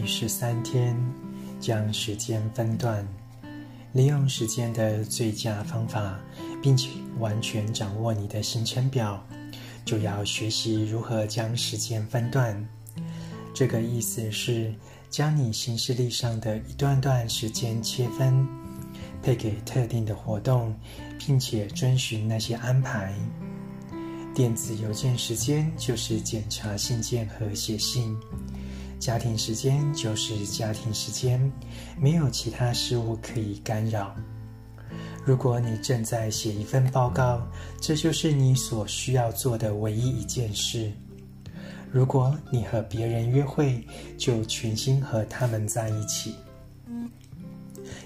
第十三天，将时间分段，利用时间的最佳方法，并且完全掌握你的行程表，就要学习如何将时间分段。这个意思是，将你行事历上的一段段时间切分，配给特定的活动，并且遵循那些安排。电子邮件时间就是检查信件和写信，家庭时间就是家庭时间，没有其他事物可以干扰。如果你正在写一份报告，这就是你所需要做的唯一一件事。如果你和别人约会，就全心和他们在一起。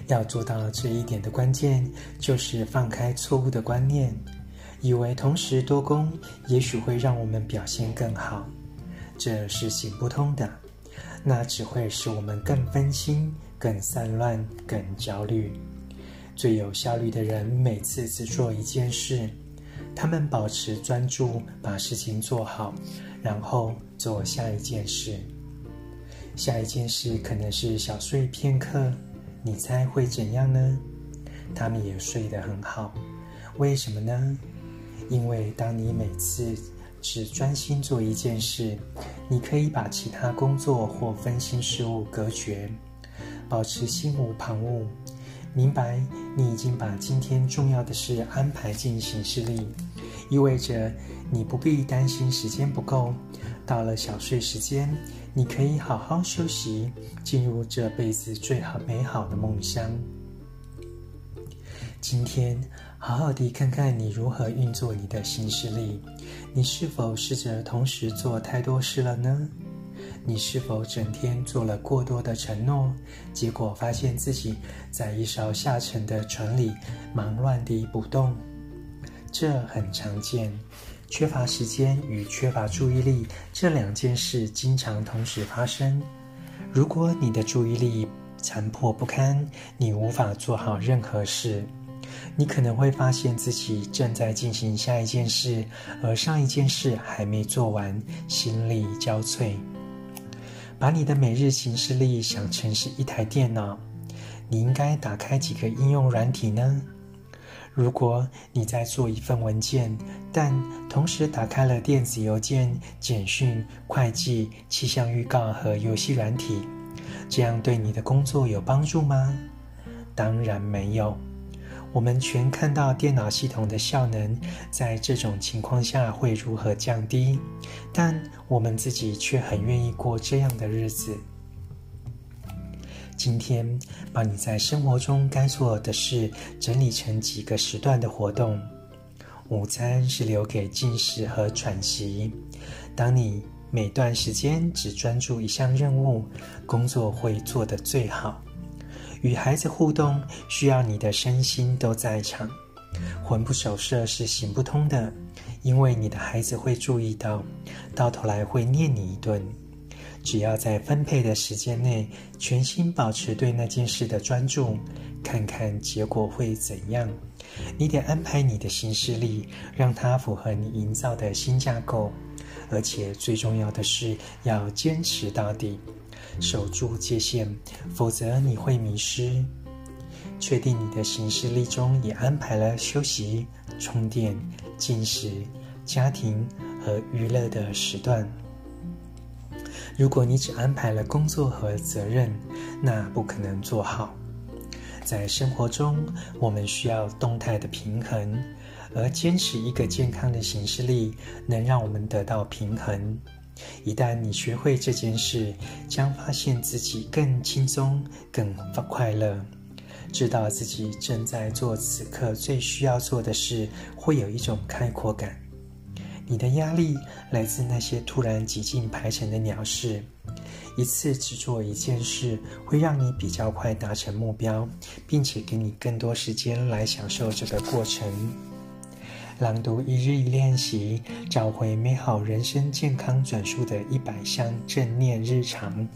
要做到这一点的关键，就是放开错误的观念。以为同时多工也许会让我们表现更好，这是行不通的。那只会使我们更分心、更散乱、更焦虑。最有效率的人每次只做一件事，他们保持专注，把事情做好，然后做下一件事。下一件事可能是小睡片刻，你猜会怎样呢？他们也睡得很好，为什么呢？因为当你每次只专心做一件事，你可以把其他工作或分心事物隔绝，保持心无旁骛，明白你已经把今天重要的事安排进行事历，意味着你不必担心时间不够。到了小睡时间，你可以好好休息，进入这辈子最好美好的梦乡。今天，好好的看看你如何运作你的新势力，你是否试着同时做太多事了呢？你是否整天做了过多的承诺，结果发现自己在一艘下沉的船里忙乱地不动？这很常见，缺乏时间与缺乏注意力这两件事经常同时发生。如果你的注意力残破不堪，你无法做好任何事。你可能会发现自己正在进行下一件事，而上一件事还没做完，心力交瘁。把你的每日行事历想成是一台电脑，你应该打开几个应用软体呢？如果你在做一份文件，但同时打开了电子邮件、简讯、会计、气象预告和游戏软体，这样对你的工作有帮助吗？当然没有。我们全看到电脑系统的效能在这种情况下会如何降低，但我们自己却很愿意过这样的日子。今天，把你在生活中该做的事整理成几个时段的活动。午餐是留给进食和喘息。当你每段时间只专注一项任务，工作会做得最好。与孩子互动需要你的身心都在场，魂不守舍是行不通的，因为你的孩子会注意到，到头来会念你一顿。只要在分配的时间内全心保持对那件事的专注，看看结果会怎样。你得安排你的行事力，让它符合你营造的新架构，而且最重要的是要坚持到底。守住界限，否则你会迷失。确定你的行事历中也安排了休息、充电、进食、家庭和娱乐的时段。如果你只安排了工作和责任，那不可能做好。在生活中，我们需要动态的平衡，而坚持一个健康的行事历，能让我们得到平衡。一旦你学会这件事，将发现自己更轻松、更快乐，知道自己正在做此刻最需要做的事，会有一种开阔感。你的压力来自那些突然挤进排程的鸟事。一次只做一件事，会让你比较快达成目标，并且给你更多时间来享受这个过程。朗读一日一练习，找回美好人生健康转述的一百项正念日常。